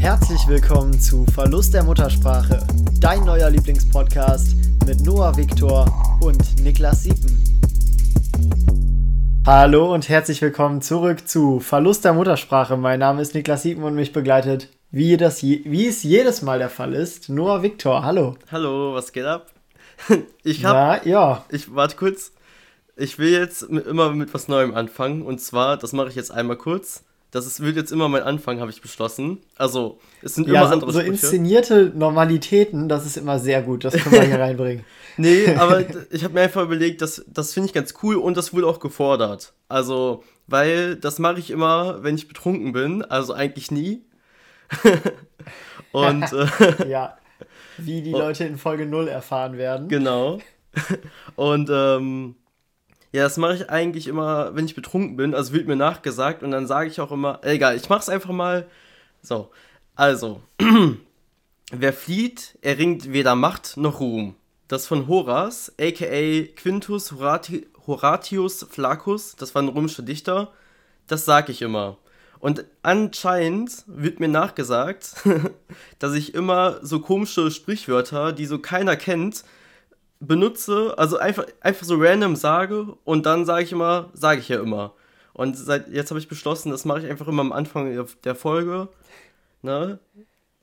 Herzlich willkommen zu Verlust der Muttersprache, dein neuer Lieblingspodcast mit Noah Viktor und Niklas Siepen. Hallo und herzlich willkommen zurück zu Verlust der Muttersprache. Mein Name ist Niklas Siepen und mich begleitet, wie, das je, wie es jedes Mal der Fall ist, Noah Viktor. Hallo. Hallo, was geht ab? Ich hab. Na, ja. Ich warte kurz. Ich will jetzt mit, immer mit was Neuem anfangen. Und zwar, das mache ich jetzt einmal kurz. Das ist, wird jetzt immer mein Anfang, habe ich beschlossen. Also, es sind Ja, immer so, andere so Sprüche. inszenierte Normalitäten, das ist immer sehr gut. Das können wir hier reinbringen. Nee, aber ich habe mir einfach überlegt, das, das finde ich ganz cool und das wurde auch gefordert. Also, weil das mache ich immer, wenn ich betrunken bin, also eigentlich nie. und äh, Ja. Wie die. Leute in Folge 0 erfahren werden. genau. Und ähm, ja, das mache ich eigentlich immer, wenn ich betrunken bin. Also wird mir nachgesagt und dann sage ich auch immer, egal, ich mache es einfach mal. So, also, wer flieht, erringt weder Macht noch Ruhm. Das von Horaz, aka Quintus Horati Horatius Flaccus, das war ein römischer Dichter. Das sage ich immer. Und anscheinend wird mir nachgesagt, dass ich immer so komische Sprichwörter, die so keiner kennt, benutze, also einfach, einfach so random sage und dann sage ich immer, sage ich ja immer. Und seit jetzt habe ich beschlossen, das mache ich einfach immer am Anfang der Folge. Ne?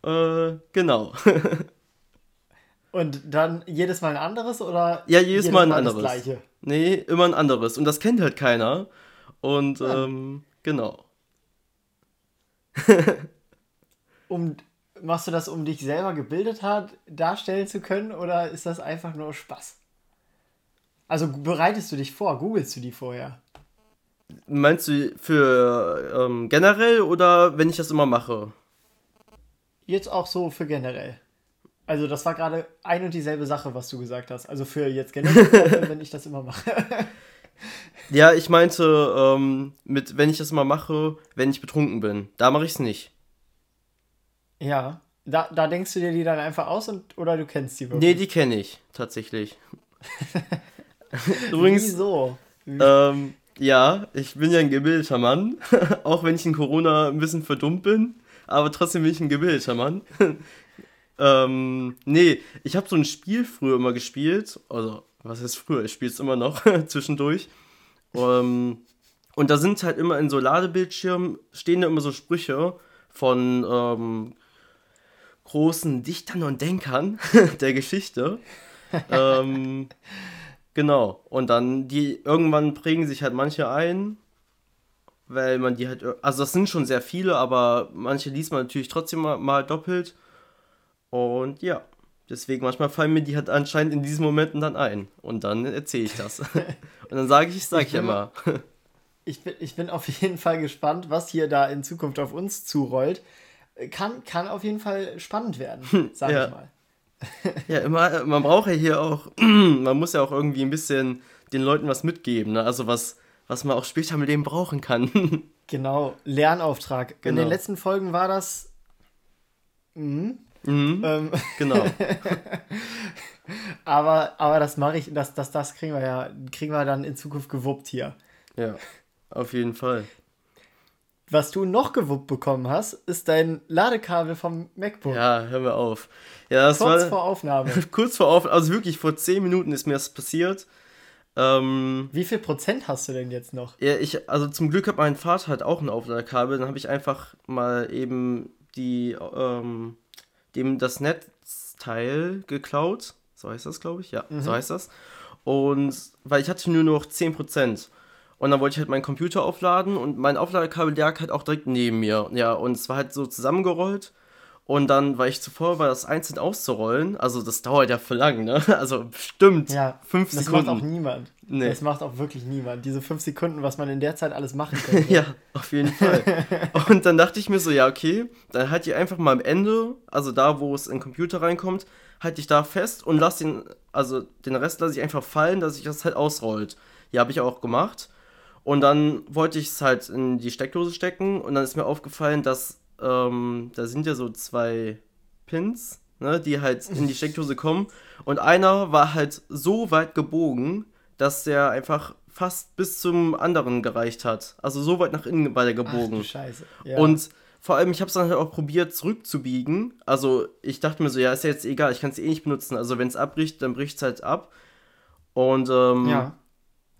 Äh, genau. Und dann jedes Mal ein anderes oder? Ja, jedes Mal ein das anderes. gleiche? nee, immer ein anderes. Und das kennt halt keiner. Und Ja. ähm, genau. Um, machst du das, um dich selber gebildet hat, darstellen zu können oder ist das einfach nur Spaß? Also bereitest du dich vor, googelst du die vorher? Meinst du für ähm, generell oder wenn ich das immer mache? Jetzt auch so für generell. Also das war gerade ein und dieselbe Sache, was du gesagt hast. Also für jetzt generell, wenn ich das immer mache. Ja, ich meinte, ähm, mit, wenn ich das immer mache, wenn ich betrunken bin. Da mache ich es nicht. Ja, da, da denkst du dir die dann einfach aus und oder du kennst die wirklich? Nee, die kenne ich tatsächlich. Übrigens, Wieso? ähm, ja, ich bin ja ein gebildeter Mann, auch wenn ich in Corona ein bisschen verdummt bin, aber trotzdem bin ich ein gebildeter Mann. ähm, nee, ich habe so ein Spiel früher immer gespielt, also was heißt früher, ich spiele es immer noch zwischendurch. Ähm, und da sind halt immer in so Ladebildschirmen, stehen da immer so Sprüche von ähm, großen Dichtern und Denkern der Geschichte. ähm, genau. Und dann, die irgendwann prägen sich halt manche ein, weil man die halt, also das sind schon sehr viele, aber manche liest man natürlich trotzdem mal, mal doppelt. Und ja, deswegen manchmal fallen mir die halt anscheinend in diesen Momenten dann ein. Und dann erzähle ich das. und dann sage ich, sage ich bin immer. Ich bin, ich bin auf jeden Fall gespannt, was hier da in Zukunft auf uns zurollt. Kann, kann auf jeden Fall spannend werden, sag Ja. ich mal. Ja, immer, man braucht ja hier auch, man muss ja auch irgendwie ein bisschen den Leuten was mitgeben, ne? Also was, was man auch später im Leben brauchen kann. Genau, Lernauftrag. In Genau. den letzten Folgen war das. Mhm. mhm, Ähm, genau. aber, aber das mache ich, das, das, das kriegen wir ja, kriegen wir dann in Zukunft gewuppt hier. Ja, auf jeden Fall. Was du noch gewuppt bekommen hast, ist dein Ladekabel vom MacBook. Ja, hör mir auf. Ja, das Kurz war vor Aufnahme. kurz vor auf, also wirklich vor 10 Minuten ist mir das passiert. Ähm, Wie viel Prozent hast du denn jetzt noch? ja, ich, also zum Glück hat mein Vater halt auch ein Aufladekabel, dann habe ich einfach mal eben die, ähm, dem das Netzteil geklaut. So heißt das, glaube ich. Ja, so heißt das. Und weil ich hatte nur noch 10%. Und dann wollte ich halt meinen Computer aufladen und mein Aufladekabel lag halt auch direkt neben mir. Ja, und es war halt so zusammengerollt. Und dann war ich zuvor, war das einzeln auszurollen. Also das dauert ja voll lang, ne? Also bestimmt Ja, fünf das Sekunden. macht auch niemand. Nee. Das macht auch wirklich niemand. Diese fünf Sekunden, was man in der Zeit alles machen könnte. Ja, auf jeden Fall. Und dann dachte ich mir so, ja, okay, dann halt ich einfach mal am Ende, also da, wo es in den Computer reinkommt, halte ich da fest und lass den, also den Rest lasse ich einfach fallen, dass sich das halt ausrollt. Ja, habe ich auch gemacht. Und dann wollte ich es halt in die Steckdose stecken und dann ist mir aufgefallen, dass ähm, da sind ja so zwei Pins, ne, die halt in die Steckdose kommen. Und einer war halt so weit gebogen, dass der einfach fast bis zum anderen gereicht hat. Also so weit nach innen war der Ach, du gebogen. Scheiße. Ja. Und vor allem, ich habe es dann halt auch probiert zurückzubiegen. Also ich dachte mir so, ja, ist ja jetzt egal, ich kann es eh nicht benutzen. Also wenn es abbricht, dann bricht es halt ab. Und ähm, Ja.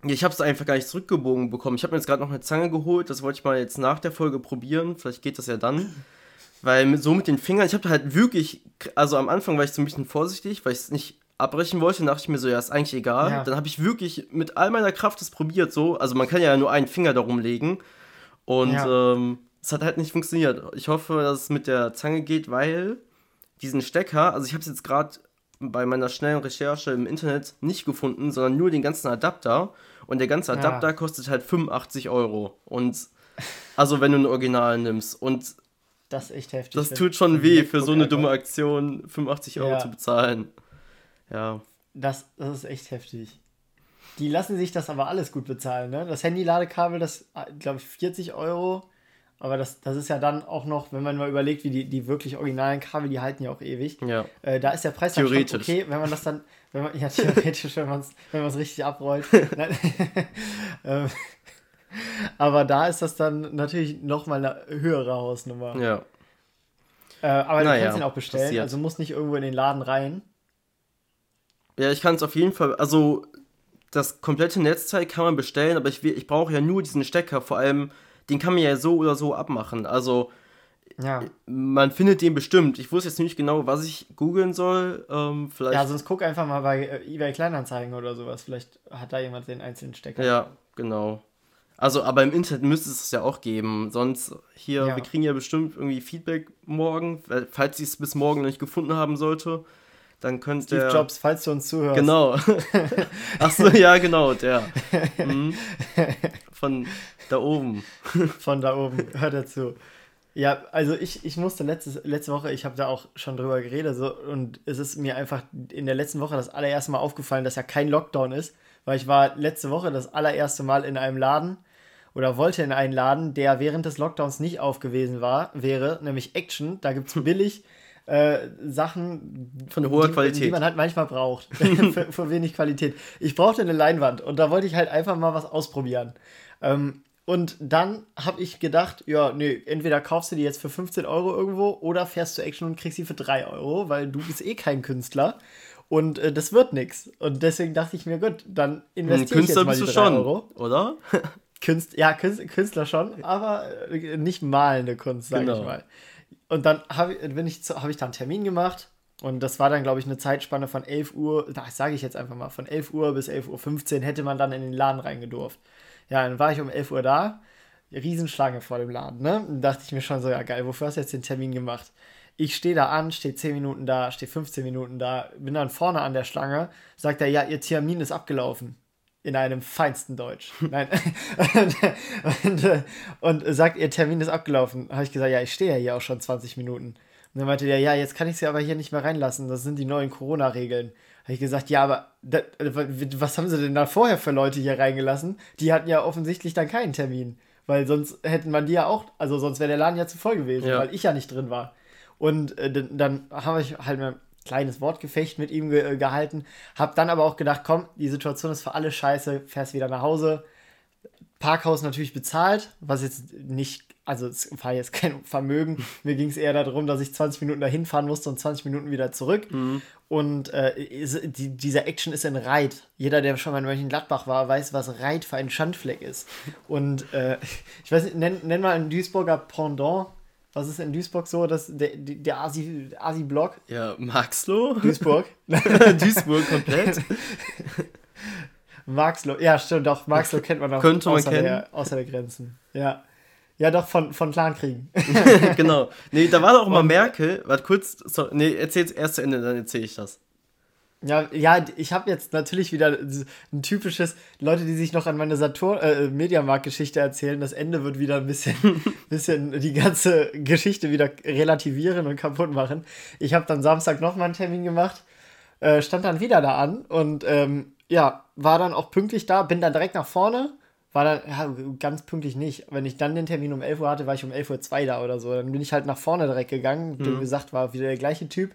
Ich habe es einfach gar nicht zurückgebogen bekommen. Ich habe mir jetzt gerade noch eine Zange geholt, das wollte ich mal jetzt nach der Folge probieren. Vielleicht geht das ja dann. Weil mit, so mit den Fingern, ich habe halt wirklich, also am Anfang war ich so ein bisschen vorsichtig, weil ich es nicht abbrechen wollte, dachte ich mir so, ja, ist eigentlich egal. Ja. Dann habe ich wirklich mit all meiner Kraft das probiert so. Also man kann ja nur einen Finger darum legen. Und Ja. ähm, es hat halt nicht funktioniert. Ich hoffe, dass es mit der Zange geht, weil diesen Stecker, also ich habe es jetzt gerade bei meiner schnellen Recherche im Internet nicht gefunden, sondern nur den ganzen Adapter. Und der ganze Ja. Adapter kostet halt 85 Euro. Und also wenn du ein Original nimmst. Und Das ist echt heftig. das tut schon weh, für so eine dumme Aktion 85 Euro Ja. zu bezahlen. Ja. Das, das ist echt heftig. Die lassen sich das aber alles gut bezahlen, ne? Das Handy-Ladekabel, das, glaube ich, 40 Euro. Aber das, das ist ja dann auch noch, wenn man mal überlegt, wie die, die wirklich originalen Kabel, die halten ja auch ewig. Ja. Äh, da ist der Preis dann schon Theoretisch. okay, wenn man das dann, wenn man, ja, theoretisch, wenn man es wenn man's richtig abrollt. Ähm, aber da ist das dann natürlich nochmal eine höhere Hausnummer. Ja. Äh, aber Naja, du kannst ihn auch bestellen, passiert. also musst nicht irgendwo in den Laden rein. Ja, ich kann es auf jeden Fall, also das komplette Netzteil kann man bestellen, aber ich, ich brauche ja nur diesen Stecker, vor allem, den kann man ja so oder so abmachen. Also Ja. man findet den bestimmt. Ich wusste jetzt nicht genau, was ich googeln soll. Ähm, vielleicht. Ja, sonst guck einfach mal bei äh, eBay Kleinanzeigen oder sowas. Vielleicht hat da jemand den einzelnen Stecker. Ja, genau. Also, aber im Internet müsste es es ja auch geben. Sonst hier, Ja. wir kriegen ja bestimmt irgendwie Feedback morgen. Falls ich es bis morgen nicht gefunden haben sollte, dann könnte Steve der. Jobs, falls du uns zuhörst. Genau. Achso, ja, genau, der. Mhm. Von da oben. Von da oben. Hört dazu. Ja, also ich, ich musste letztes, letzte Woche, ich habe da auch schon drüber geredet, so, und es ist mir einfach in der letzten Woche das allererste Mal aufgefallen, dass ja kein Lockdown ist, weil ich war letzte Woche das allererste Mal in einem Laden oder wollte in einen Laden, der während des Lockdowns nicht aufgewesen war, wäre, nämlich Action. Da gibt es billig äh, Sachen Von hoher die, Qualität. die man halt manchmal braucht. für, für wenig Qualität. Ich brauchte eine Leinwand und da wollte ich halt einfach mal was ausprobieren. Ähm, und dann habe ich gedacht, ja, nee, entweder kaufst du die jetzt für 15 Euro irgendwo oder fährst zu Action und kriegst sie für 3 Euro, weil du bist eh kein Künstler. Und äh, das wird nix. Und deswegen dachte ich mir, gut, dann investiere ich jetzt Künstler mal bist die du 3 schon, Euro. oder? Künst, ja, Künst, Künstler schon, aber äh, nicht malende Kunst, sag Genau. ich mal. Und dann habe ich, bin ich, zu- hab ich da einen Termin gemacht und das war dann, glaube ich, eine Zeitspanne von 11 Uhr, das sage ich jetzt einfach mal, von 11 Uhr bis 11.15 Uhr hätte man dann in den Laden reingedurft. Ja, dann war ich um 11 Uhr da, Riesenschlange vor dem Laden, ne? Dann dachte ich mir schon so, ja geil, wofür hast du jetzt den Termin gemacht? Ich stehe da an, stehe 10 Minuten da, stehe 15 Minuten da, bin dann vorne an der Schlange, sagt er, ja, ihr Termin ist abgelaufen in einem feinsten Deutsch. Nein. und, und, und sagt, ihr Termin ist abgelaufen. Habe ich gesagt, ja, ich stehe ja hier auch schon 20 Minuten. Und dann meinte der, ja, jetzt kann ich sie aber hier nicht mehr reinlassen. Das sind die neuen Corona-Regeln. Habe ich gesagt, ja, aber da, was haben sie denn da vorher für Leute hier reingelassen? Die hatten ja offensichtlich dann keinen Termin. Weil sonst hätten man die ja auch, also sonst wäre der Laden ja zu voll gewesen, Ja. weil ich ja nicht drin war. Und äh, dann, habe ich halt ein kleines Wortgefecht mit ihm ge äh, gehalten, habe dann aber auch gedacht, komm, die Situation ist für alle scheiße, fährst wieder nach Hause. Parkhaus natürlich bezahlt, was jetzt nicht, also es war jetzt kein Vermögen. Mir ging es eher darum, dass ich 20 Minuten dahin fahren musste und 20 Minuten wieder zurück. Und äh, ist, die, dieser Action ist in Reit. Jeder, der schon mal in Mönchengladbach war, weiß, was Reit für ein Schandfleck ist. Und äh, ich weiß nicht, nenn, nenn mal ein Duisburger Pendant. Was ist in Duisburg so, dass der, der Asi- Asi-Block? Ja, Maxloh? Duisburg? Duisburg komplett. Marxloh, ja, stimmt, doch, Marxloh kennt man auch Könnte man außer, kennen. Der, außer der Grenzen. Ja. Ja, doch, von, von Clankriegen. genau. Nee, da war doch mal Merkel. Warte kurz. So, nee, erzähl's erst zu Ende, dann erzähle ich das. Ja, ja, ich habe jetzt natürlich wieder ein typisches, Leute, die sich noch an meine Saturn, äh, Mediamarkt-Geschichte erzählen, das Ende wird wieder ein bisschen, bisschen die ganze Geschichte wieder relativieren und kaputt machen. Ich habe dann Samstag nochmal einen Termin gemacht, äh, stand dann wieder da an und ähm, ja, war dann auch pünktlich da, bin dann direkt nach vorne, war dann, ja, ganz pünktlich nicht. Wenn ich dann den Termin um 11 Uhr hatte, war ich um 11.02 Uhr da oder so. Dann bin ich halt nach vorne direkt gegangen, dem gesagt, war wieder der gleiche Typ.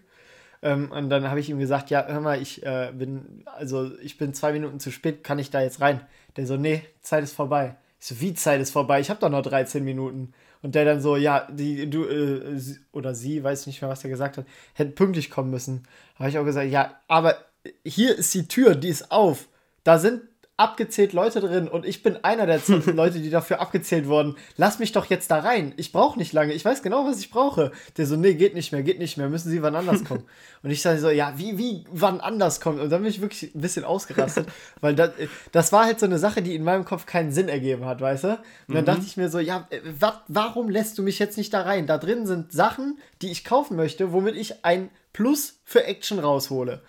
Ähm, und dann habe ich ihm gesagt, ja, hör mal, ich äh, bin, also ich bin zwei Minuten zu spät, kann ich da jetzt rein? Der so, nee, Zeit ist vorbei. Ich so, wie Zeit ist vorbei? Ich habe doch noch 13 Minuten. Und der dann so, ja, die, du, äh, oder sie, weiß nicht mehr, was er gesagt hat, hätten pünktlich kommen müssen. Da habe ich auch gesagt, ja, aber hier ist die Tür, die ist auf. Da sind abgezählt Leute drin und ich bin einer der Leute, die dafür abgezählt wurden. Lass mich doch jetzt da rein. Ich brauche nicht lange. Ich weiß genau, was ich brauche. Der so, nee, geht nicht mehr, geht nicht mehr. Müssen Sie wann anders kommen? Und ich sage so, ja, wie, wie, wann anders kommen? Und dann bin ich wirklich ein bisschen ausgerastet, weil das, das war halt so eine Sache, die in meinem Kopf keinen Sinn ergeben hat, weißt du? Und dann mhm. dachte ich mir so, ja, äh, wat, warum lässt du mich jetzt nicht da rein? Da drin sind Sachen, die ich kaufen möchte, womit ich ein Plus für Action raushole.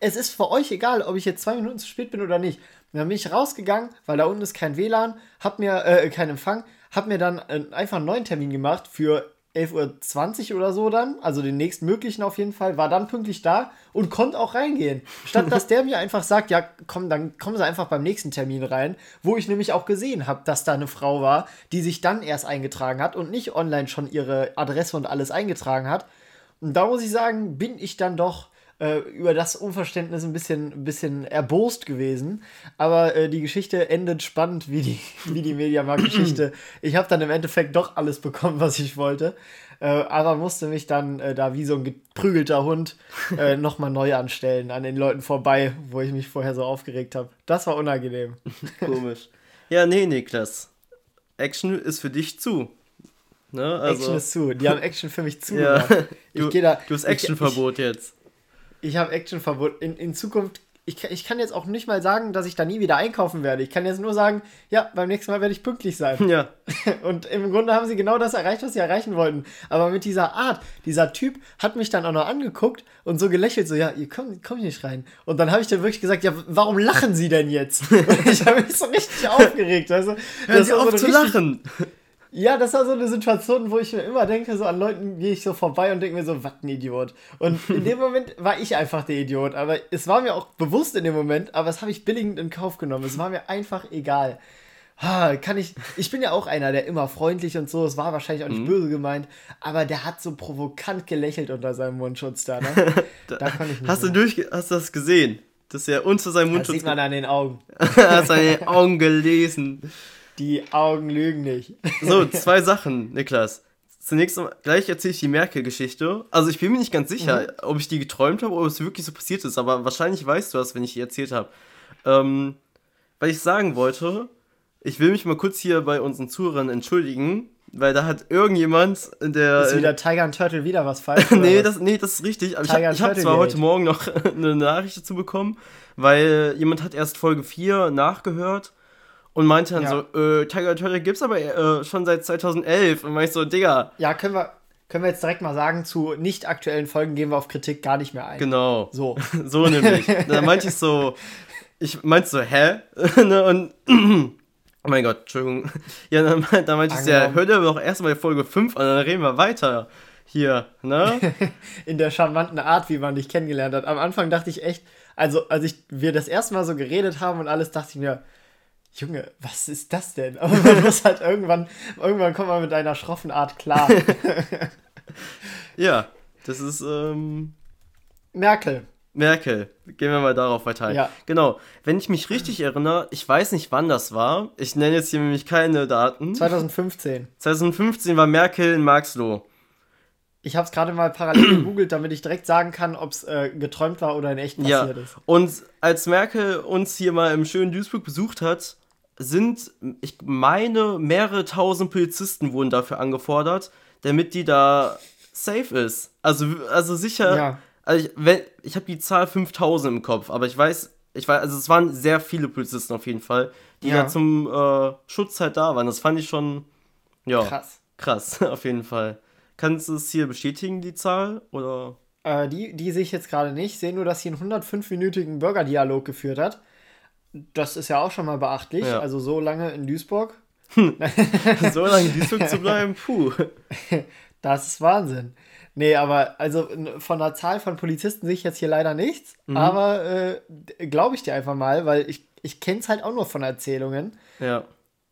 Es ist für euch egal, ob ich jetzt zwei Minuten zu spät bin oder nicht. Dann bin ich rausgegangen, weil da unten ist kein WLAN, hab mir, äh, kein Empfang, hab mir dann äh, einfach einen neuen Termin gemacht für 11.20 Uhr oder so dann, also den nächstmöglichen auf jeden Fall, war dann pünktlich da und konnte auch reingehen. Statt dass der mir einfach sagt, ja, komm, dann kommen sie einfach beim nächsten Termin rein, wo ich nämlich auch gesehen habe, dass da eine Frau war, die sich dann erst eingetragen hat und nicht online schon ihre Adresse und alles eingetragen hat. Und da muss ich sagen, bin ich dann doch äh, über das Unverständnis ein bisschen, ein bisschen erbost gewesen. Aber äh, die Geschichte endet spannend wie die, wie die Mediamarkt-Geschichte. Ich habe dann im Endeffekt doch alles bekommen, was ich wollte. Äh, aber musste mich dann äh, da wie so ein geprügelter Hund äh, nochmal neu anstellen, an den Leuten vorbei, wo ich mich vorher so aufgeregt habe. Das war unangenehm. Komisch. Ja, nee, Niklas. Action ist für dich zu. Ne? Also, Action ist zu. Die haben Action für mich zu. Ja. Ich du, da, du hast Actionverbot jetzt ich habe Actionverbot. In, in Zukunft, ich, ich kann jetzt auch nicht mal sagen, dass ich da nie wieder einkaufen werde. Ich kann jetzt nur sagen, ja, beim nächsten Mal werde ich pünktlich sein. Ja. Und im Grunde haben sie genau das erreicht, was sie erreichen wollten. Aber mit dieser Art, dieser Typ hat mich dann auch noch angeguckt und so gelächelt, so, ja, ihr kommt, kommt nicht rein. Und dann habe ich dann wirklich gesagt, ja, warum lachen sie denn jetzt? Und ich habe mich so richtig aufgeregt, du? Hören sie auf so zu richtig, lachen. Ja, das war so eine Situation, wo ich mir immer denke, so an Leuten gehe ich so vorbei und denke mir so, was ein Idiot. Und in dem Moment war ich einfach der Idiot. Aber es war mir auch bewusst in dem Moment, aber das habe ich billigend in Kauf genommen. Es war mir einfach egal. Ha, kann ich. Ich bin ja auch einer, der immer freundlich und so, es war wahrscheinlich auch nicht mhm. böse gemeint, aber der hat so provokant gelächelt unter seinem Mundschutz da, ne? da, da kann ich nicht hast mehr. du durch, hast du das gesehen? Dass er unter seinem Mundschutz. Das sieht man an den Augen. hast an den Augen gelesen. Die Augen lügen nicht. So, zwei Sachen, Niklas. Zunächst gleich erzähle ich die Merkel-Geschichte. Also ich bin mir nicht ganz sicher, mhm. ob ich die geträumt habe oder ob es wirklich so passiert ist, aber wahrscheinlich weißt du das, wenn ich die erzählt habe. Ähm, weil ich sagen wollte, ich will mich mal kurz hier bei unseren Zuhörern entschuldigen, weil da hat irgendjemand, der. Ist wieder Tiger and Turtle wieder was falsch? nee, das, nee, das ist richtig. Aber Tiger ich habe hab zwar heute Morgen noch eine Nachricht dazu bekommen, weil jemand hat erst Folge 4 nachgehört und meinte dann ja. so, äh, Tiger Turtle gibt's aber äh, schon seit 2011. Und meinte ich so, Digga. Ja, können wir, können wir jetzt direkt mal sagen, zu nicht aktuellen Folgen gehen wir auf Kritik gar nicht mehr ein. Genau. So. so nämlich. da meinte ich so, ich meinte so, hä? Ne, und, oh mein Gott, Entschuldigung. Ja, dann, dann meinte ich so, ja, hör dir doch erstmal Folge 5 an, dann reden wir weiter. Hier, ne? In der charmanten Art, wie man dich kennengelernt hat. Am Anfang dachte ich echt, also als ich, wir das erste Mal so geredet haben und alles, dachte ich mir, Junge, was ist das denn? Aber man muss halt irgendwann, irgendwann kommt man mit einer schroffen Art klar. ja, das ist, ähm, Merkel. Merkel. Gehen wir mal darauf weiter. Ja. Genau. Wenn ich mich richtig erinnere, ich weiß nicht, wann das war. Ich nenne jetzt hier nämlich keine Daten. 2015. 2015 war Merkel in Marxloh. Ich habe es gerade mal parallel gegoogelt, damit ich direkt sagen kann, ob es äh, geträumt war oder in echt passiert ja. ist. Und als Merkel uns hier mal im schönen Duisburg besucht hat, sind, ich meine, mehrere tausend Polizisten wurden dafür angefordert, damit die da safe ist. Also, also sicher. Ja. Also ich, ich habe die Zahl 5000 im Kopf, aber ich weiß, ich weiß, also es waren sehr viele Polizisten auf jeden Fall, die ja. da zum äh, Schutz halt da waren. Das fand ich schon, ja, krass. Krass, auf jeden Fall. Kannst du es hier bestätigen, die Zahl? Oder? Äh, die, die sehe ich jetzt gerade nicht. Ich sehe nur, dass sie einen 105-minütigen Bürgerdialog geführt hat. Das ist ja auch schon mal beachtlich. Ja. Also so lange in Duisburg. so lange in Duisburg zu bleiben, puh. Das ist Wahnsinn. Nee, aber also von der Zahl von Polizisten sehe ich jetzt hier leider nichts. Mhm. Aber äh, glaube ich dir einfach mal, weil ich, ich kenne es halt auch nur von Erzählungen. Ja.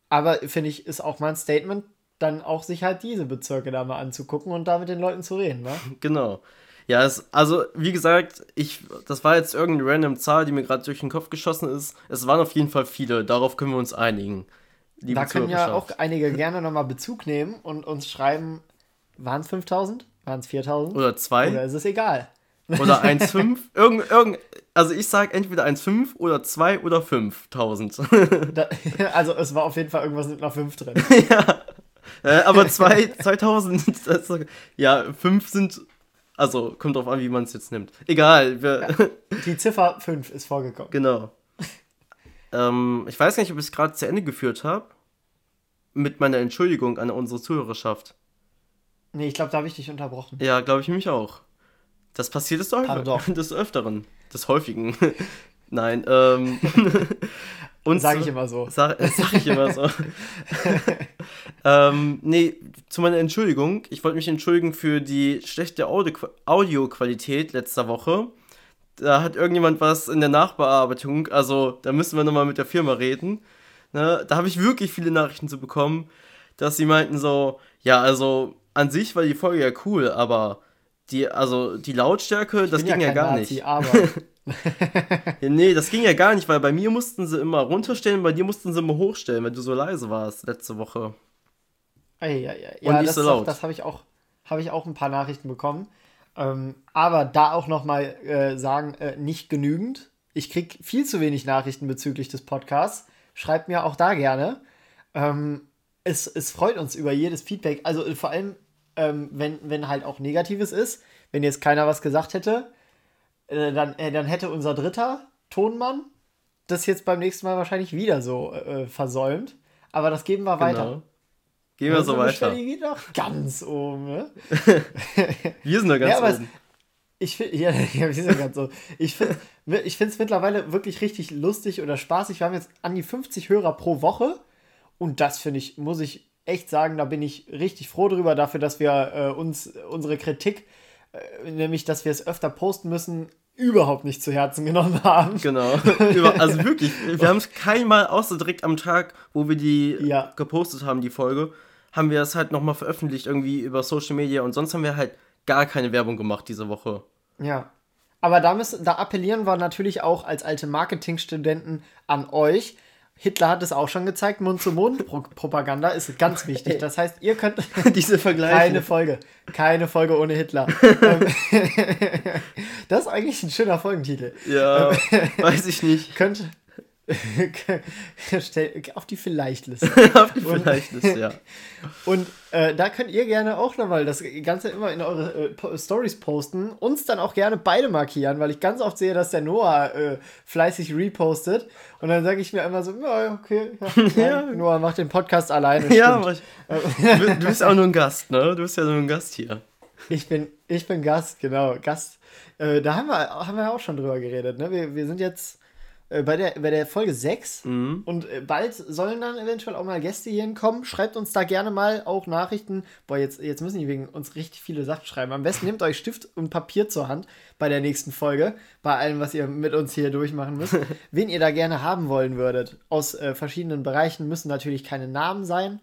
Aber finde ich, ist auch mal ein Statement, dann auch sich halt diese Bezirke da mal anzugucken und da mit den Leuten zu reden, ne? Genau. Ja, es, also wie gesagt, ich, das war jetzt irgendeine random Zahl, die mir gerade durch den Kopf geschossen ist. Es waren auf jeden Fall viele, darauf können wir uns einigen. Da können ja auch einige gerne nochmal Bezug nehmen und uns schreiben, waren es 5000? Waren es 4000? Oder 2? Oder ist es egal? Oder 1,5? irgend, irgend, also ich sage entweder 1,5 oder 2 oder 5000. also es war auf jeden Fall irgendwas mit einer 5 drin. ja. Äh, aber 2, 2000, das, ja, 5 sind, also kommt drauf an, wie man es jetzt nimmt. Egal. Wir, ja, die Ziffer 5 ist vorgekommen. Genau. ähm, ich weiß nicht, ob ich es gerade zu Ende geführt habe. Mit meiner Entschuldigung an unsere Zuhörerschaft. Nee, ich glaube, da habe ich dich unterbrochen. Ja, glaube ich mich auch. Das passiert des, Öf des Öfteren. Des Häufigen. Nein, ähm. Und sage ich immer so. Sag, sag ich immer so. ähm, nee, zu meiner Entschuldigung. Ich wollte mich entschuldigen für die schlechte Audioqualität letzter Woche. Da hat irgendjemand was in der Nachbearbeitung, also da müssen wir nochmal mit der Firma reden. Ne? Da habe ich wirklich viele Nachrichten zu bekommen, dass sie meinten so, ja, also an sich war die Folge ja cool, aber die, also die Lautstärke, ich das ging ja, ja gar Nazi, nicht. Aber. nee, das ging ja gar nicht, weil bei mir mussten sie immer runterstellen, bei dir mussten sie immer hochstellen, weil du so leise warst letzte Woche. Ja, ja, ja. Und nicht das, so laut. das habe ich auch, habe ich auch ein paar Nachrichten bekommen. Ähm, aber da auch nochmal äh, sagen, äh, nicht genügend. Ich kriege viel zu wenig Nachrichten bezüglich des Podcasts. Schreibt mir auch da gerne. Ähm, es, es freut uns über jedes Feedback. Also äh, vor allem, ähm, wenn, wenn halt auch Negatives ist. Wenn jetzt keiner was gesagt hätte, äh, dann, äh, dann hätte unser dritter Tonmann das jetzt beim nächsten Mal wahrscheinlich wieder so äh, versäumt. Aber das geben wir genau. weiter. Gehen wir so weiter. Die geht doch ganz oben, ne? wir sind da ganz ja, oben. Ich finde, ja, ja, wir sind ganz oben. Ich finde es mittlerweile wirklich richtig lustig oder spaßig. Wir haben jetzt an die 50 Hörer pro Woche. Und das finde ich, muss ich echt sagen, da bin ich richtig froh drüber, dafür, dass wir äh, uns unsere Kritik äh, nämlich, dass wir es öfter posten müssen, überhaupt nicht zu Herzen genommen haben. Genau. also wirklich, wir haben es keinmal außer direkt am Tag, wo wir die ja. gepostet haben, die Folge, haben wir es halt nochmal veröffentlicht, irgendwie über Social Media und sonst haben wir halt gar keine Werbung gemacht diese Woche. Ja. Aber da, müssen, da appellieren wir natürlich auch als alte Marketingstudenten an euch, Hitler hat es auch schon gezeigt, Mund-zu-Mund-Propaganda ist ganz wichtig. Das heißt, ihr könnt diese Vergleiche. Keine Folge. Keine Folge ohne Hitler. das ist eigentlich ein schöner Folgentitel. Ja, weiß ich nicht. Könnte, auf die Vielleicht-Liste. auf die Vielleicht-Liste, ja. Und äh, da könnt ihr gerne auch nochmal das Ganze immer in eure äh, Stories posten. Uns dann auch gerne beide markieren, weil ich ganz oft sehe, dass der Noah äh, fleißig repostet. Und dann sage ich mir immer so, ja, okay, ja, ja. Noah macht den Podcast alleine. Ja, ich, du bist auch nur ein Gast, ne? Du bist ja nur ein Gast hier. Ich bin, ich bin Gast, genau. Gast. Äh, da haben wir, haben wir auch schon drüber geredet. Ne? Wir, wir sind jetzt bei, der, bei der Folge 6. Mhm. Und äh, bald sollen dann eventuell auch mal Gäste hier hinkommen. Schreibt uns da gerne mal auch Nachrichten. Boah, jetzt, jetzt müssen die wegen uns richtig viele Sachen schreiben. Am besten nehmt euch Stift und Papier zur Hand bei der nächsten Folge. Bei allem, was ihr mit uns hier durchmachen müsst. Wen ihr da gerne haben wollen würdet. Aus äh, verschiedenen Bereichen müssen natürlich keine Namen sein.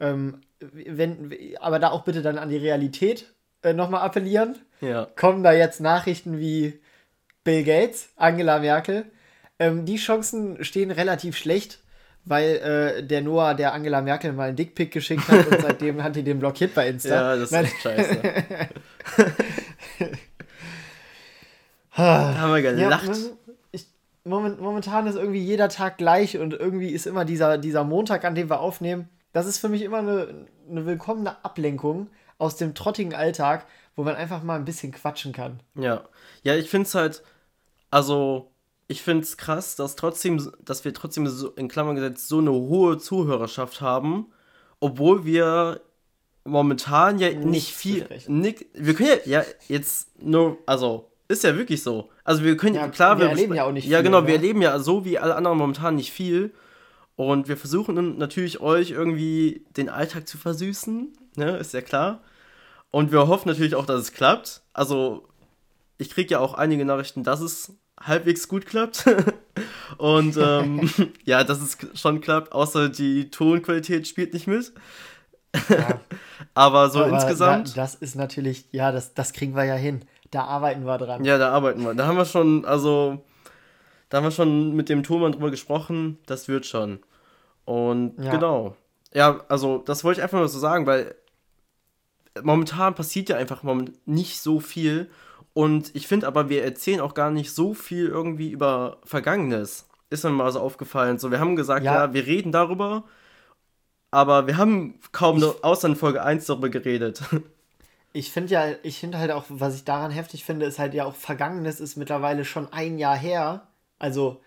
Ähm, wenn, aber da auch bitte dann an die Realität äh, nochmal appellieren. Ja. Kommen da jetzt Nachrichten wie Bill Gates, Angela Merkel ähm, die Chancen stehen relativ schlecht, weil äh, der Noah der Angela Merkel mal einen Dickpick geschickt hat und seitdem hat die den blockiert bei Insta. Ja, das ist echt scheiße. da haben wir gelacht. Ja, ich, moment, momentan ist irgendwie jeder Tag gleich und irgendwie ist immer dieser, dieser Montag, an dem wir aufnehmen. Das ist für mich immer eine, eine willkommene Ablenkung aus dem trottigen Alltag, wo man einfach mal ein bisschen quatschen kann. Ja, ja, ich finde es halt, also ich finde es krass, dass trotzdem, dass wir trotzdem so, in Klammern gesetzt so eine hohe Zuhörerschaft haben, obwohl wir momentan ja nicht, nicht viel. Nicht, wir können ja, ja jetzt nur, also ist ja wirklich so. Also wir können ja klar, wir, wir erleben ja auch nicht viel. Ja, genau, ne? wir erleben ja so wie alle anderen momentan nicht viel. Und wir versuchen natürlich euch irgendwie den Alltag zu versüßen, ne, ist ja klar. Und wir hoffen natürlich auch, dass es klappt. Also ich kriege ja auch einige Nachrichten, dass es halbwegs gut klappt. Und ähm, ja, dass es schon klappt, außer die Tonqualität spielt nicht mit. Ja. Aber so Aber insgesamt. Da, das ist natürlich, ja, das, das kriegen wir ja hin. Da arbeiten wir dran. Ja, da arbeiten wir. Da haben wir schon, also, da haben wir schon mit dem Thomann drüber gesprochen, das wird schon. Und Ja. genau. Ja, also das wollte ich einfach nur so sagen, weil momentan passiert ja einfach nicht so viel. Und ich finde aber, wir erzählen auch gar nicht so viel irgendwie über Vergangenes. Ist mir mal so aufgefallen. So, wir haben gesagt, ja, Ja. wir reden darüber, aber wir haben kaum noch, außer in Folge 1 darüber geredet. Ich finde ja, ich finde halt auch, was ich daran heftig finde, ist halt ja auch Vergangenes ist mittlerweile schon ein Jahr her. Also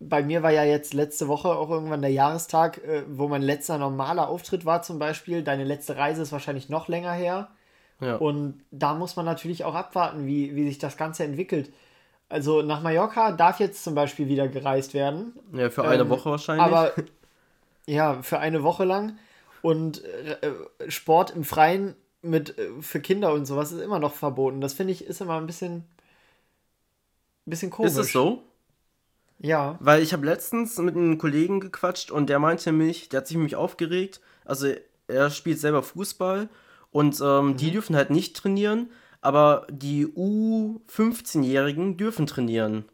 bei mir war ja jetzt letzte Woche auch irgendwann der Jahrestag, äh, wo mein letzter normaler Auftritt war zum Beispiel. Deine letzte Reise ist wahrscheinlich noch länger her. Ja. Und da muss man natürlich auch abwarten, wie, wie sich das Ganze entwickelt. Also nach Mallorca darf jetzt zum Beispiel wieder gereist werden. ja, für eine Ähm, Woche wahrscheinlich. Aber ja, für eine Woche lang. Und äh, äh, Sport im Freien mit äh, für Kinder und sowas ist immer noch verboten. Das finde ich ist immer ein bisschen, bisschen komisch. ist es so? Ja. Weil ich habe letztens mit einem Kollegen gequatscht und der meinte mich, der hat sich nämlich aufgeregt. Also er spielt selber Fußball und ähm, die dürfen halt nicht trainieren, aber die U15-Jährigen dürfen trainieren.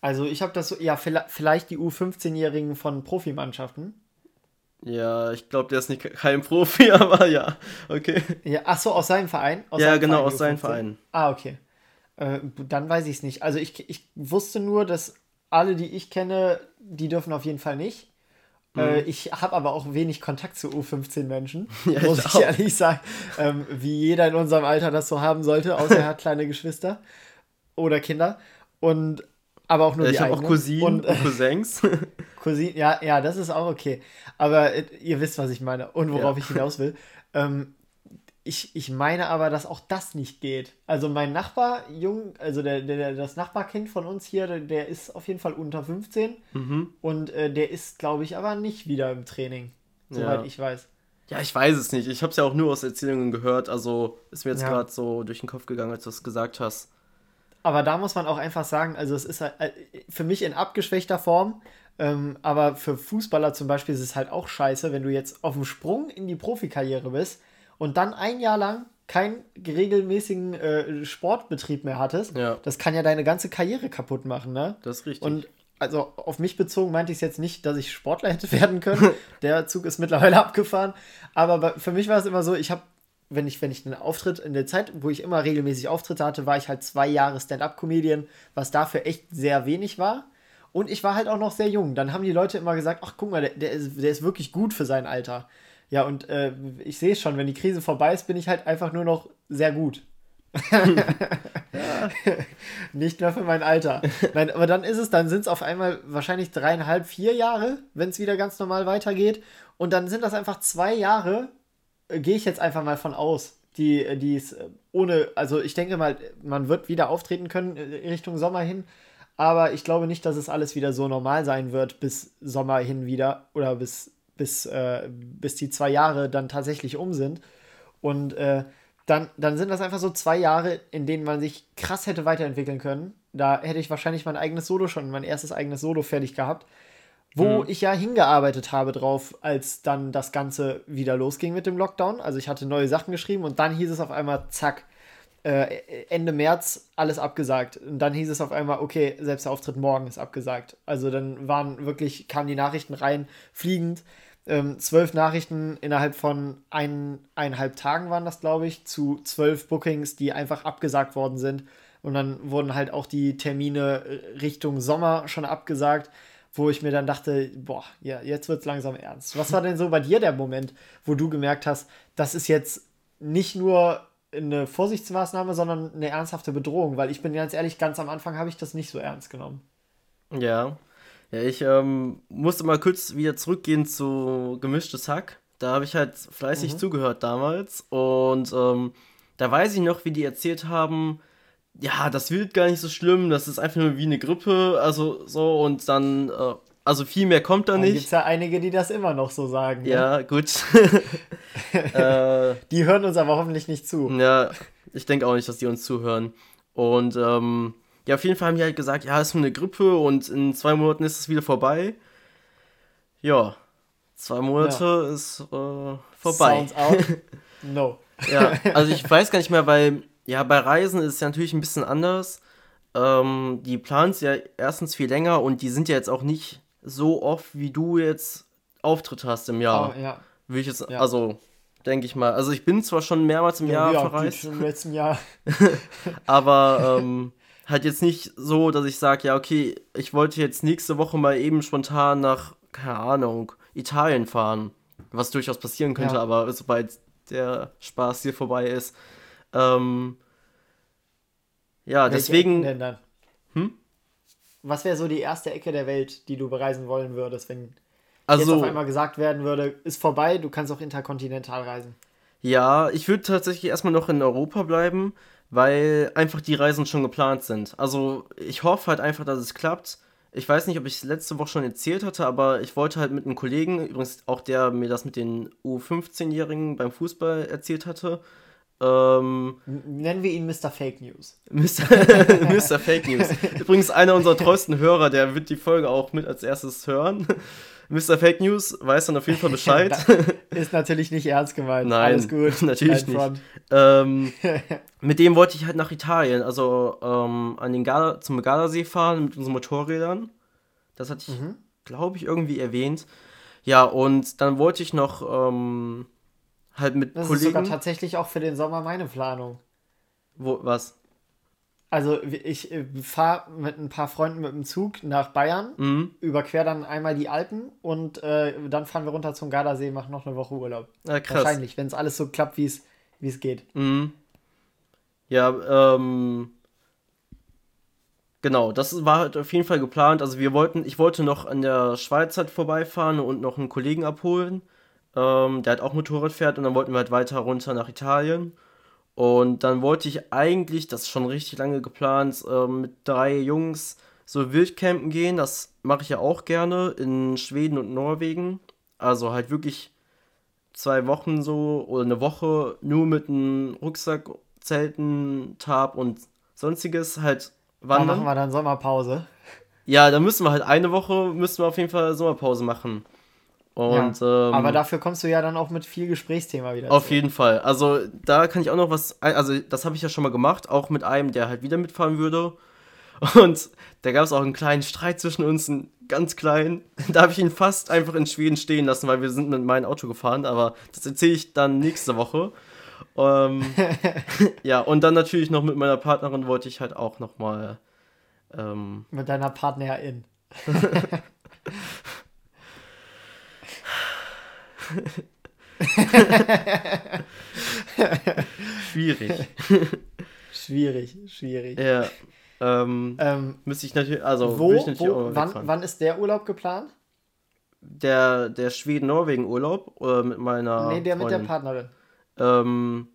Also ich habe das so, ja, vielleicht, die U15-Jährigen von Profimannschaften. Ja, ich glaube, der ist nicht kein Profi, aber ja, okay. Ja, ach so, aus seinem Verein? Aus ja, seinem genau, Verein, aus seinem U15. Verein. Ah, okay. Äh, dann weiß ich es nicht. Also ich, ich wusste nur, dass alle, die ich kenne, die dürfen auf jeden Fall nicht. Äh, ich habe aber auch wenig Kontakt zu U15-Menschen, Ja, muss ich ich ehrlich sagen. Ähm, wie jeder in unserem Alter das so haben sollte, außer er hat kleine Geschwister oder Kinder. Und aber auch nur Ja, die ich habe auch. Cousinen Und, äh, Cousins. Cousin, ja, ja, das ist auch okay. Aber äh, ihr wisst, was ich meine und worauf Ja. ich hinaus will. Ähm, ich, ich meine aber, dass auch das nicht geht. Also mein Nachbar, Jung, also der, der, das Nachbarkind von uns hier, der, der ist auf jeden Fall unter 15 mhm. und äh, der ist, glaube ich, aber nicht wieder im Training, soweit Ja. ich weiß. Ja, ich weiß es nicht. Ich habe es ja auch nur aus Erzählungen gehört. Also ist mir jetzt Ja. gerade so durch den Kopf gegangen, als du es gesagt hast. Aber da muss man auch einfach sagen, also es ist halt äh, für mich in abgeschwächter Form, ähm, aber für Fußballer zum Beispiel ist es halt auch scheiße, wenn du jetzt auf dem Sprung in die Profikarriere bist und dann ein Jahr lang keinen regelmäßigen äh, Sportbetrieb mehr hattest. Ja. Das kann ja deine ganze Karriere kaputt machen, ne? Das ist richtig. Und also auf mich bezogen meinte ich es jetzt nicht, dass ich Sportler hätte werden können. Der Zug ist mittlerweile abgefahren. Aber für mich war es immer so, ich habe, wenn ich, wenn ich einen Auftritt in der Zeit, wo ich immer regelmäßig Auftritte hatte, war ich halt zwei Jahre Stand-up-Comedian, was dafür echt sehr wenig war. Und ich war halt auch noch sehr jung. Dann haben die Leute immer gesagt, ach guck mal, der, der, ist, der ist wirklich gut für sein Alter. Ja, und äh, ich sehe schon, wenn die Krise vorbei ist, bin ich halt einfach nur noch sehr gut. Nicht mehr für mein Alter. Nein, aber dann ist es, dann sind es auf einmal wahrscheinlich dreieinhalb, vier Jahre, wenn es wieder ganz normal weitergeht. Und dann sind das einfach zwei Jahre, äh, gehe ich jetzt einfach mal von aus, die, äh, die es äh, ohne, also ich denke mal, man wird wieder auftreten können Richtung Sommer hin. Aber ich glaube nicht, dass es alles wieder so normal sein wird bis Sommer hin wieder oder bis, bis, äh, bis die zwei Jahre dann tatsächlich um sind. Und äh, dann, dann sind das einfach so zwei Jahre, in denen man sich krass hätte weiterentwickeln können. Da hätte ich wahrscheinlich mein eigenes Solo schon, mein erstes eigenes Solo fertig gehabt, wo ich ja hingearbeitet habe drauf, als dann das Ganze wieder losging mit dem Lockdown. Also ich hatte neue Sachen geschrieben und dann hieß es auf einmal, zack, äh, Ende März alles abgesagt. Und dann hieß es auf einmal, okay, selbst der Auftritt morgen ist abgesagt. Also dann waren wirklich, kamen die Nachrichten rein, fliegend. Ähm, zwölf Nachrichten innerhalb von ein, eineinhalb Tagen waren das, glaube ich, zu zwölf Bookings, die einfach abgesagt worden sind. Und dann wurden halt auch die Termine Richtung Sommer schon abgesagt, wo ich mir dann dachte, boah, ja, jetzt wird es langsam ernst. Was war denn so bei dir der Moment, wo du gemerkt hast, das ist jetzt nicht nur eine Vorsichtsmaßnahme, sondern eine ernsthafte Bedrohung? Weil ich bin ganz ehrlich, ganz am Anfang habe ich das nicht so ernst genommen. Ja. Ja, ich ähm, musste mal kurz wieder zurückgehen zu gemischtes Hack. Da habe ich halt fleißig zugehört damals. Und ähm, da weiß ich noch, wie die erzählt haben, ja, das wird gar nicht so schlimm, das ist einfach nur wie eine Grippe, also so und dann, äh, also viel mehr kommt da Da gibt nicht. es ja einige, die das immer noch so sagen. Ne? Ja, gut. äh, Die hören uns aber hoffentlich nicht zu. Ja, ich denke auch nicht, dass die uns zuhören. Und ähm, ja, auf jeden Fall haben die halt gesagt, ja, es ist nur eine Grippe und in zwei Monaten ist es wieder vorbei. Ja, zwei Monate ist äh, vorbei. Sounds out. No. Ja, also ich weiß gar nicht mehr, weil ja, bei Reisen ist es ja natürlich ein bisschen anders. Ähm, die planen es ja erstens viel länger und die sind ja jetzt auch nicht so oft, wie du jetzt Auftritte hast im Jahr. Oh, ja. Will ich jetzt, Ja. also, denke ich mal. Also ich bin zwar schon mehrmals im Jahr ja, verreist, gut, im letzten Jahr. aber ähm, halt jetzt nicht so, dass ich sage, ja, okay, ich wollte jetzt nächste Woche mal eben spontan nach, keine Ahnung, Italien fahren. Was durchaus passieren könnte, Ja. aber sobald der Spaß hier vorbei ist. Ähm, ja, Welche deswegen. Hm? Was wäre so die erste Ecke der Welt, die du bereisen wollen würdest, wenn jetzt Also, auf einmal gesagt werden würde, ist vorbei, du kannst auch interkontinental reisen? Ja, ich würde tatsächlich erstmal noch in Europa bleiben, weil einfach die Reisen schon geplant sind. Also ich hoffe halt einfach, dass es klappt. Ich weiß nicht, ob ich es letzte Woche schon erzählt hatte, aber ich wollte halt mit einem Kollegen, übrigens auch der mir das mit den U15-Jährigen beim Fußball erzählt hatte, ähm, Nennen wir ihn Mr. Fake News. Mr. Mr. Fake News. Übrigens einer unserer treuesten Hörer, der wird die Folge auch mit als erstes hören. Mr. Fake News weiß dann auf jeden Fall Bescheid. Ist natürlich nicht ernst gemeint. Nein, Alles gut. natürlich Front. Ähm, mit dem wollte ich halt nach Italien, also ähm, an den Gala, zum Gardasee fahren mit unseren Motorrädern. Das hatte ich, Mhm. glaube ich, irgendwie erwähnt. Ja, und dann wollte ich noch ähm, halt mit Das ist sogar Kollegen. tatsächlich auch für den Sommer meine Planung. Wo, was? Also ich fahre mit ein paar Freunden mit dem Zug nach Bayern, Mhm. überquer dann einmal die Alpen und äh, dann fahren wir runter zum Gardasee, machen noch eine Woche Urlaub. Ja, krass. Wahrscheinlich, wenn es alles so klappt, wie es wie es geht. Mhm. Ja, ähm. Genau, das war halt auf jeden Fall geplant. Also wir wollten, ich wollte noch an der Schweiz halt vorbeifahren und noch einen Kollegen abholen, ähm, der halt auch Motorrad fährt und dann wollten wir halt weiter runter nach Italien. Und dann wollte ich eigentlich, das ist schon richtig lange geplant, ähm, mit drei Jungs so Wildcampen gehen. Das mache ich ja auch gerne in Schweden und Norwegen. Also halt wirklich zwei Wochen so oder eine Woche nur mit einem Rucksack, Zelten, Tarp und sonstiges halt Da machen wandern. wir dann Sommerpause. Ja, da müssen wir halt eine Woche müssen wir auf jeden Fall Sommerpause machen. Und ähm, Aber dafür kommst du ja dann auch mit viel Gesprächsthema wieder. auf zurück. jeden Fall. Also da kann ich auch noch was, also das habe ich ja schon mal gemacht, auch mit einem, der halt wieder mitfahren würde. Und da gab es auch einen kleinen Streit zwischen uns, einen ganz kleinen. Da habe ich ihn fast einfach in Schweden stehen lassen, weil wir sind mit meinem Auto gefahren. Aber das erzähle ich dann nächste Woche. Ähm, ja, und dann natürlich noch mit meiner Partnerin wollte ich halt auch noch mal ähm, Mit deiner Partnerin. schwierig. Schwierig, schwierig. ja. Ähm, Ähm, müsste ich natürlich, also wo, natürlich wo wann, wann ist der Urlaub geplant? Der, der Schweden-Norwegen-Urlaub oder mit meiner nee, der mit der Freundin? Partnerin. Ähm,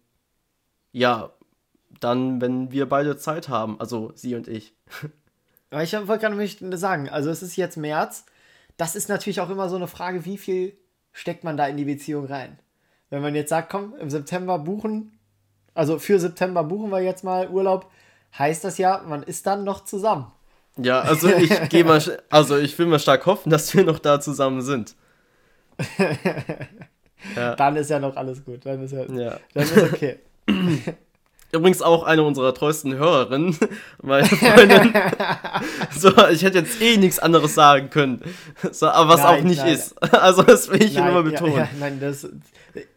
ja, dann, wenn wir beide Zeit haben, also sie und ich. Aber ich wollte gerade nämlich sagen, also es ist jetzt März. Das ist natürlich auch immer so eine Frage, wie viel steckt man da in die Beziehung rein? Wenn man jetzt sagt, komm, im September buchen, also für September buchen wir jetzt mal Urlaub, heißt das ja, man ist dann noch zusammen. Ja, also ich gehe mal, also ich will mal stark hoffen, dass wir noch da zusammen sind. Ja, Dann ist ja noch alles gut. Dann ist ja, ja. dann ist okay. Übrigens auch eine unserer treuesten Hörerinnen, meine Freundin. so, ich hätte jetzt eh nichts anderes sagen können. So, aber was Nein, auch nicht nein. ist. Also das will ich Nein, immer ja, betonen. ja, nein, das,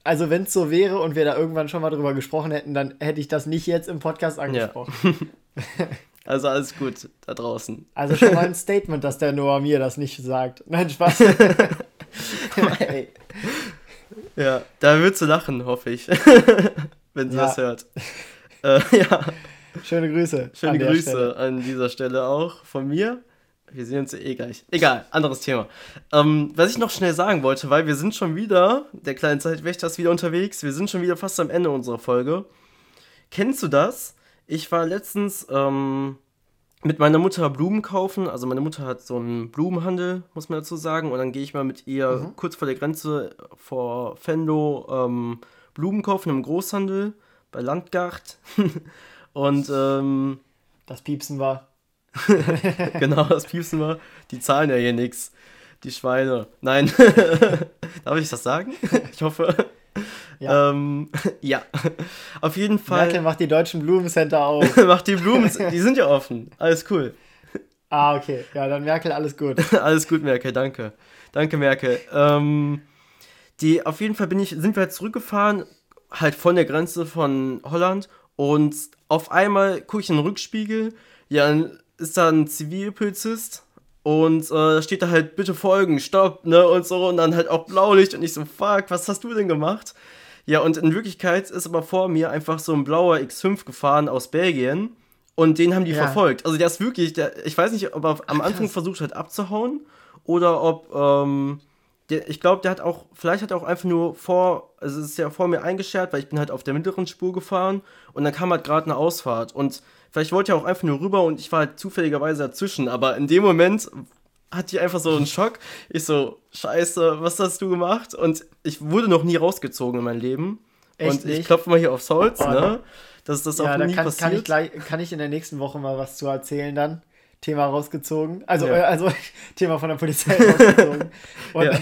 also wenn es so wäre und wir da irgendwann schon mal drüber gesprochen hätten, dann hätte ich das nicht jetzt im Podcast angesprochen. Also alles gut da draußen. Also schon mal ein Statement, dass der Noah mir das nicht sagt. Nein, Spaß. Ja, da wird sie lachen, hoffe ich. Wenn sie Ja. das hört. Äh, ja, schöne Grüße. schöne an Grüße an dieser Stelle auch von mir. Wir sehen uns eh gleich. Egal, anderes Thema. Ähm, was ich noch schnell sagen wollte, weil wir sind schon wieder, der kleine Zeitwächter ist wieder unterwegs, wir sind schon wieder fast am Ende unserer Folge. Kennst du das? Ich war letztens ähm, mit meiner Mutter Blumen kaufen. Also meine Mutter hat so einen Blumenhandel, muss man dazu sagen. Und dann gehe ich mal mit ihr kurz vor der Grenze vor Fendo ähm, Blumen kaufen im Großhandel bei Landgart. Und ähm, Das Piepsen war. genau, das Piepsen war. Die zahlen ja hier nichts. Die Schweine. Nein. Darf ich das sagen? Ich hoffe. Ja. Ähm, ja. Auf jeden Fall. Merkel macht die deutschen Blumencenter auf. Macht die Blumen, die sind ja offen. Alles cool. Ah, okay. Ja, dann Merkel, alles gut. alles gut, Merkel, danke. Danke, Merkel. Ähm, die, auf jeden Fall bin ich, sind wir halt zurückgefahren, halt von der Grenze von Holland und auf einmal gucke ich in den Rückspiegel, ja, dann ist da ein Zivilpolizist und äh, steht da halt, bitte folgen, stopp, ne, und so, und dann halt auch Blaulicht und ich so, fuck, was hast du denn gemacht? Ja, und in Wirklichkeit ist aber vor mir einfach so ein blauer X5 gefahren aus Belgien und den haben die ja. verfolgt. Also der ist wirklich, der, ich weiß nicht, ob er am Ach, Anfang versucht hat abzuhauen oder ob, ähm, der, ich glaube, der hat auch, vielleicht hat er auch einfach nur vor, also es ist ja vor mir eingeschert, weil ich bin halt auf der mittleren Spur gefahren und dann kam halt gerade eine Ausfahrt und vielleicht wollte er auch einfach nur rüber und ich war halt zufälligerweise dazwischen, aber in dem Moment hatte ich einfach so einen Schock. Ich so, scheiße, was hast du gemacht? Und ich wurde noch nie rausgezogen in mein Leben. Echt und ich klopfe mal hier aufs Holz, oh, ne? Dass das ja, auch nie kann, passiert. Kann ich, gleich, kann ich in der nächsten Woche mal was zu erzählen dann. Thema rausgezogen. Also, ja. äh, also Thema von der Polizei rausgezogen. Und, ja.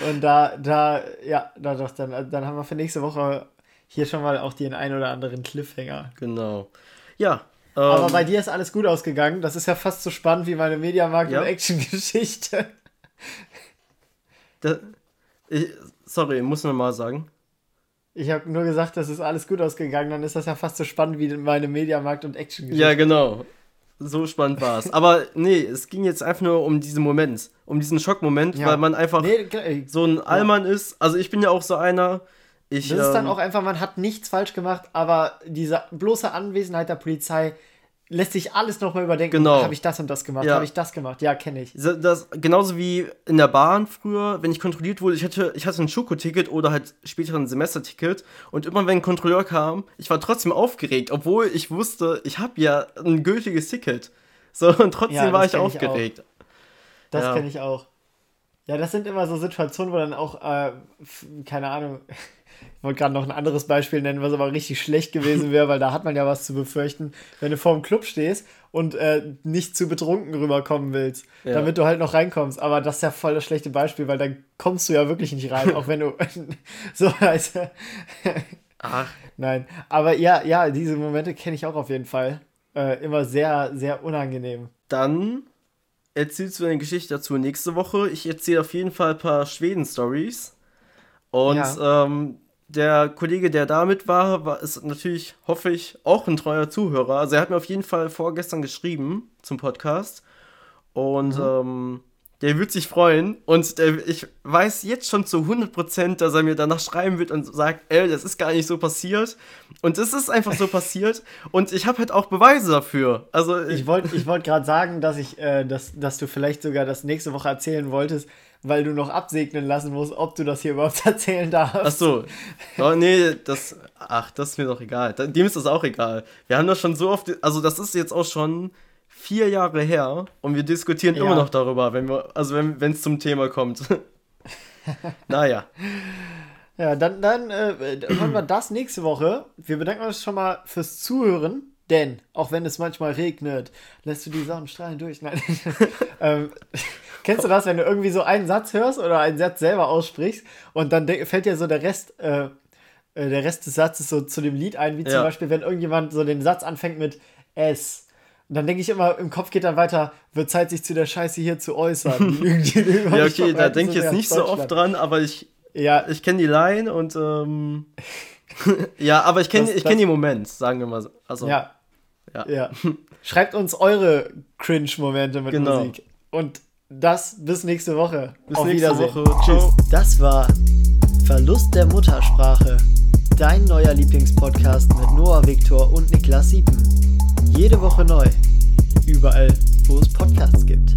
und da, da, ja, da doch, dann, dann haben wir für nächste Woche hier schon mal auch den ein oder anderen Cliffhanger. Genau. Ja, aber ähm, bei dir ist alles gut ausgegangen. Das ist ja fast so spannend wie meine Mediamarkt- ja. und Action-Geschichte. sorry, muss man mal sagen. Ich habe nur gesagt, das ist alles gut ausgegangen. Dann ist das ja fast so spannend wie meine Mediamarkt- und Action-Geschichte. Ja, genau. So spannend war es. Aber nee, es ging jetzt einfach nur um diesen Moment. Um diesen Schockmoment, ja. weil man einfach nee, so ein Allmann ja. ist. Also ich bin ja auch so einer ich, das ist dann ähm, auch einfach, man hat nichts falsch gemacht, aber diese bloße Anwesenheit der Polizei lässt sich alles nochmal überdenken. Genau. Habe ich das und das gemacht? Ja. Habe ich das gemacht? Ja, kenne ich. Das, genauso wie in der Bahn früher, wenn ich kontrolliert wurde, ich hatte, ich hatte ein Schokoticket oder halt später ein Semesterticket und immer wenn ein Kontrolleur kam, ich war trotzdem aufgeregt, obwohl ich wusste, ich habe ja ein gültiges Ticket. So, und trotzdem ja, war ich aufgeregt. Ich das ja. kenne ich auch. Ja, das sind immer so Situationen, wo dann auch, äh, keine Ahnung, ich wollte gerade noch ein anderes Beispiel nennen, was aber richtig schlecht gewesen wäre, weil da hat man ja was zu befürchten, wenn du vor dem Club stehst und äh, nicht zu betrunken rüberkommen willst, ja. damit du halt noch reinkommst. Aber das ist ja voll das schlechte Beispiel, weil dann kommst du ja wirklich nicht rein, auch wenn du so heißt. Ach. Nein, aber ja, ja, diese Momente kenne ich auch auf jeden Fall. Äh, immer sehr, sehr unangenehm. Dann erzählst du eine Geschichte dazu nächste Woche. Ich erzähle auf jeden Fall ein paar Schweden-Stories. Und ja. ähm, der Kollege, der damit war, war, ist natürlich, hoffe ich, auch ein treuer Zuhörer. Also er hat mir auf jeden Fall vorgestern geschrieben zum Podcast. Und mhm. ähm, der wird sich freuen. Und der, ich weiß jetzt schon zu 100%, dass er mir danach schreiben wird und sagt, ey, das ist gar nicht so passiert. Und es ist einfach so passiert. Und ich habe halt auch Beweise dafür. Also ich wollte ich wollt gerade sagen, dass ich, äh, dass, dass du vielleicht sogar das nächste Woche erzählen wolltest, weil du noch absegnen lassen musst, ob du das hier überhaupt erzählen darfst. Ach so. Oh, nee, das, ach, das ist mir doch egal. Dem ist das auch egal. Wir haben das schon so oft, also das ist jetzt auch schon vier Jahre her und wir diskutieren ja. immer noch darüber, wenn wir, also wenn es zum Thema kommt. naja. Ja, dann, dann äh, hören wir das nächste Woche. Wir bedanken uns schon mal fürs Zuhören. Denn, auch wenn es manchmal regnet, lässt du die Sonnenstrahlen durch. Nein. ähm, kennst du das, wenn du irgendwie so einen Satz hörst oder einen Satz selber aussprichst und dann fällt dir so der Rest, äh, äh, der Rest des Satzes so zu dem Lied ein, wie zum Beispiel, wenn irgendjemand so den Satz anfängt mit S. Und dann denke ich immer, im Kopf geht dann weiter, wird Zeit, sich zu der Scheiße hier zu äußern. ja, okay, da denke ich jetzt nicht so oft dran, aber ich, ja. ich kenne die Line und ähm, ja, aber ich kenne kenn den Moment, sagen wir mal so. Also, ja, ja. ja. Schreibt uns eure Cringe-Momente mit genau. Musik. Und das bis nächste Woche. Bis Auf nächste Wiedersehen. Woche. Tschüss. Das war Verlust der Muttersprache. Dein neuer Lieblingspodcast mit Noah Viktor und Niklas Siepen. Jede Woche neu. Überall, wo es Podcasts gibt.